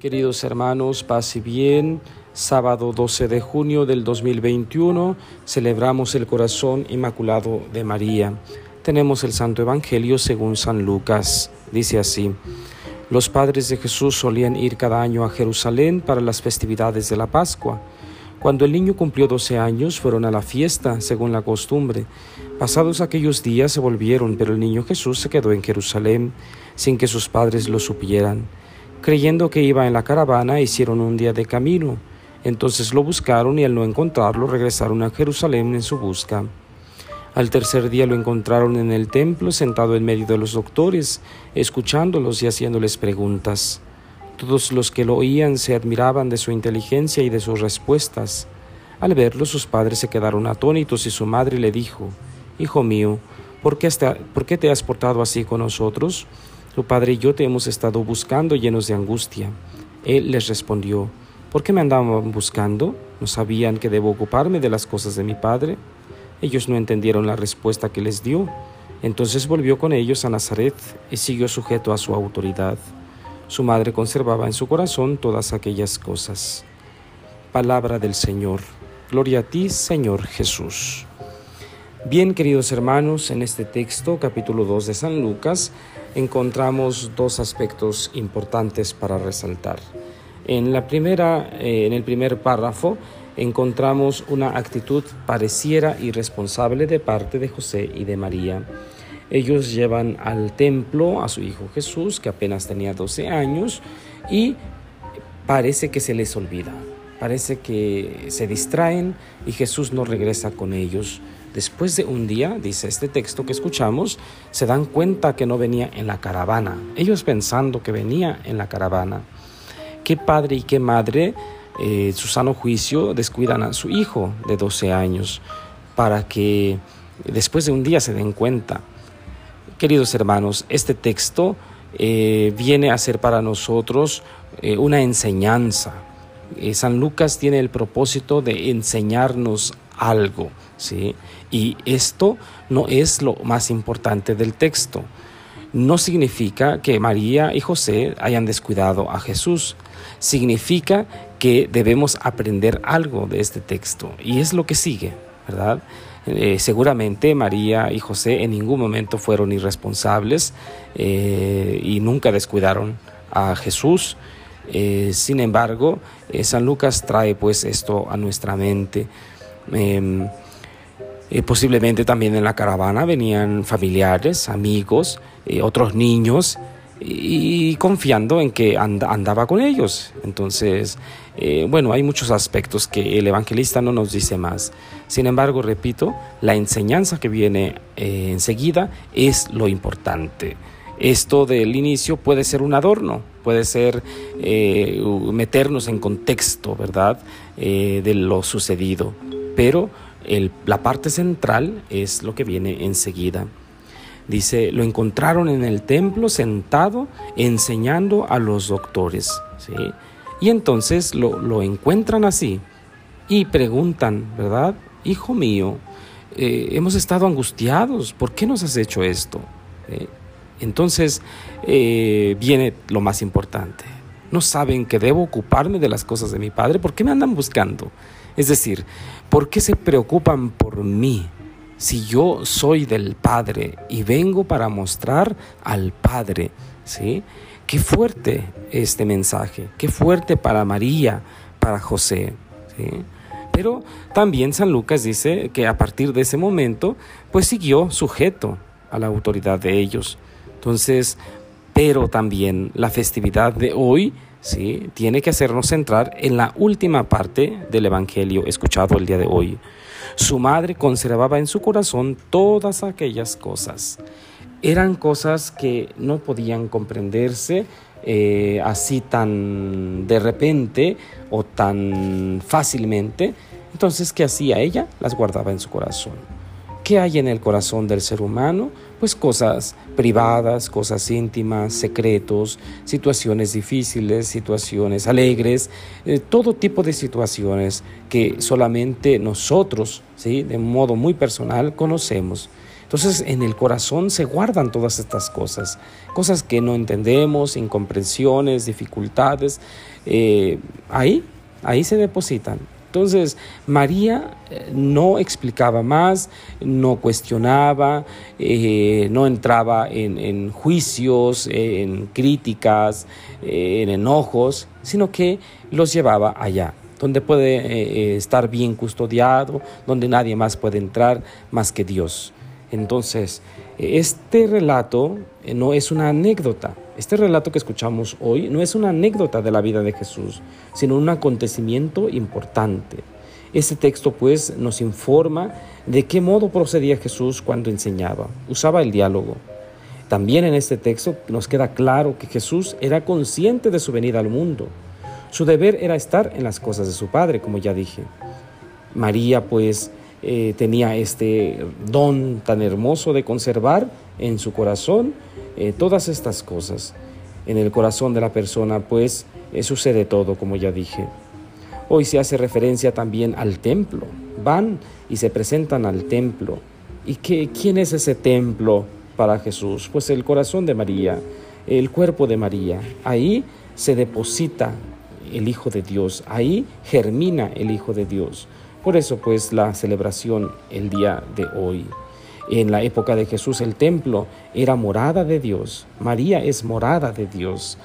Queridos hermanos, paz y bien. Sábado 12 de junio del 2021 celebramos el corazón inmaculado de María. Tenemos el Santo Evangelio según San Lucas. Dice así. Los padres de Jesús solían ir cada año a Jerusalén para las festividades de la Pascua. Cuando el niño cumplió 12 años, fueron a la fiesta, según la costumbre. Pasados aquellos días se volvieron, pero el niño Jesús se quedó en Jerusalén, sin que sus padres lo supieran. Creyendo que iba en la caravana, hicieron un día de camino. Entonces lo buscaron y al no encontrarlo regresaron a Jerusalén en su busca. Al tercer día lo encontraron en el templo sentado en medio de los doctores, escuchándolos y haciéndoles preguntas. Todos los que lo oían se admiraban de su inteligencia y de sus respuestas. Al verlo sus padres se quedaron atónitos y su madre le dijo, Hijo mío, ¿por qué, ¿por qué te has portado así con nosotros? Tu padre y yo te hemos estado buscando llenos de angustia. Él les respondió, ¿por qué me andaban buscando? ¿No sabían que debo ocuparme de las cosas de mi padre? Ellos no entendieron la respuesta que les dio. Entonces volvió con ellos a Nazaret y siguió sujeto a su autoridad. Su madre conservaba en su corazón todas aquellas cosas. Palabra del Señor. Gloria a ti, Señor Jesús. Bien, queridos hermanos, en este texto, capítulo 2 de San Lucas, encontramos dos aspectos importantes para resaltar. En, la primera, eh, en el primer párrafo encontramos una actitud pareciera irresponsable de parte de José y de María. Ellos llevan al templo a su hijo Jesús, que apenas tenía 12 años, y parece que se les olvida, parece que se distraen y Jesús no regresa con ellos. Después de un día, dice este texto que escuchamos, se dan cuenta que no venía en la caravana, ellos pensando que venía en la caravana. ¿Qué padre y qué madre, eh, su sano juicio, descuidan a su hijo de 12 años para que después de un día se den cuenta? Queridos hermanos, este texto eh, viene a ser para nosotros eh, una enseñanza. San Lucas tiene el propósito de enseñarnos algo, ¿sí? Y esto no es lo más importante del texto. No significa que María y José hayan descuidado a Jesús. Significa que debemos aprender algo de este texto. Y es lo que sigue, ¿verdad? Eh, seguramente María y José en ningún momento fueron irresponsables eh, y nunca descuidaron a Jesús. Eh, sin embargo, San Lucas trae pues esto a nuestra mente. Em, eh, posiblemente también en la caravana venían familiares, amigos, eh, otros niños, y, confiando en que andaba con ellos. Entonces, eh, bueno, hay muchos aspectos que el evangelista no nos dice más. Sin embargo, repito, la enseñanza que viene enseguida es lo importante. Esto del inicio puede ser un adorno, puede ser meternos en contexto, ¿verdad?, de lo sucedido pero la parte central es lo que viene enseguida. Dice, lo encontraron en el templo sentado enseñando a los doctores. ¿sí? Y entonces lo, encuentran así y preguntan, ¿verdad? Hijo mío, eh, hemos estado angustiados, ¿por qué nos has hecho esto? Entonces eh, viene lo más importante. No saben que debo ocuparme de las cosas de mi padre, ¿por qué me andan buscando? Es decir, ¿por qué se preocupan por mí si yo soy del Padre y vengo para mostrar al Padre? ¿Sí? Qué fuerte este mensaje, qué fuerte para María, para José. Pero también San Lucas dice que a partir de ese momento, pues siguió sujeto a la autoridad de ellos. Entonces, pero también la festividad de hoy ¿sí? tiene que hacernos centrar en la última parte del Evangelio escuchado el día de hoy. Su madre conservaba en su corazón todas aquellas cosas. Eran cosas que no podían comprenderse eh, así tan de repente o tan fácilmente. Entonces, ¿qué hacía ella? Las guardaba en su corazón. ¿Qué hay en el corazón del ser humano? Pues cosas privadas, cosas íntimas, secretos, situaciones difíciles, situaciones alegres, eh, todo tipo de situaciones que solamente nosotros, ¿sí? de modo muy personal, conocemos. Entonces en el corazón se guardan todas estas cosas, cosas que no entendemos, incomprensiones, dificultades, eh, ahí, ahí se depositan. Entonces, María eh, no explicaba más, no cuestionaba, eh, no entraba en, juicios, en críticas, en enojos, sino que los llevaba allá, donde puede estar bien custodiado, donde nadie más puede entrar más que Dios. Entonces, este relato eh, no es una anécdota. Este relato que escuchamos hoy no es una anécdota de la vida de Jesús, sino un acontecimiento importante. Este texto pues nos informa de qué modo procedía Jesús cuando enseñaba. Usaba el diálogo. También en este texto nos queda claro que Jesús era consciente de su venida al mundo. Su deber era estar en las cosas de su Padre, como ya dije. María pues eh, tenía este don tan hermoso de conservar en su corazón eh, todas estas cosas. En el corazón de la persona, pues, eh, sucede todo, como ya dije. Hoy se hace referencia también al templo. Van y se presentan al templo. ¿Y qué, quién es ese templo para Jesús? Pues el corazón de María, el cuerpo de María. Ahí se deposita el Hijo de Dios, ahí germina el Hijo de Dios. Por eso pues la celebración el día de hoy. En la época de Jesús el templo era morada de Dios. María es morada de Dios.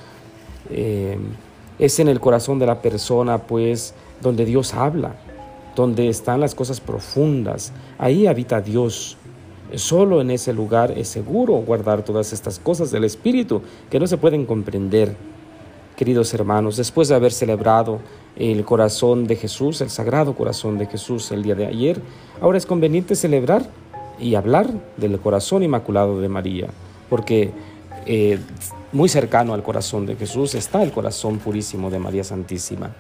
Eh, es en el corazón de la persona pues donde Dios habla, donde están las cosas profundas. Ahí habita Dios. Solo en ese lugar es seguro guardar todas estas cosas del Espíritu que no se pueden comprender. Queridos hermanos, después de haber celebrado el corazón de Jesús, el sagrado corazón de Jesús el día de ayer, ahora es conveniente celebrar y hablar del corazón inmaculado de María, porque eh, muy cercano al corazón de Jesús está el corazón purísimo de María Santísima.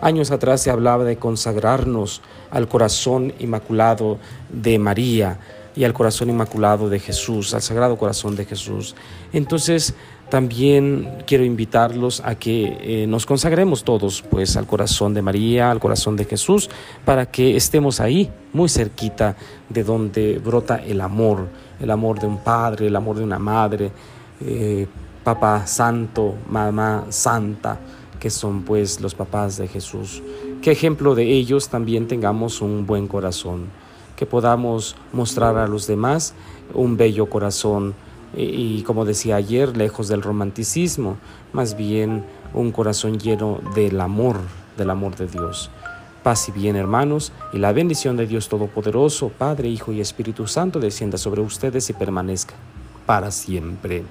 Años atrás se hablaba de consagrarnos al corazón inmaculado de María y al corazón inmaculado de Jesús, al sagrado corazón de Jesús. Entonces, también quiero invitarlos a que eh, nos consagremos todos pues al corazón de María, al corazón de Jesús, para que estemos ahí, muy cerquita de donde brota el amor, el amor de un padre, el amor de una madre, eh, papá santo, mamá santa, que son pues los papás de Jesús. Que ejemplo de ellos también tengamos un buen corazón, que podamos mostrar a los demás un bello corazón y, como decía ayer, lejos del romanticismo, más bien un corazón lleno del amor, del amor de Dios. Paz y bien, hermanos, y la bendición de Dios Todopoderoso, Padre, Hijo y Espíritu Santo, descienda sobre ustedes y permanezca para siempre.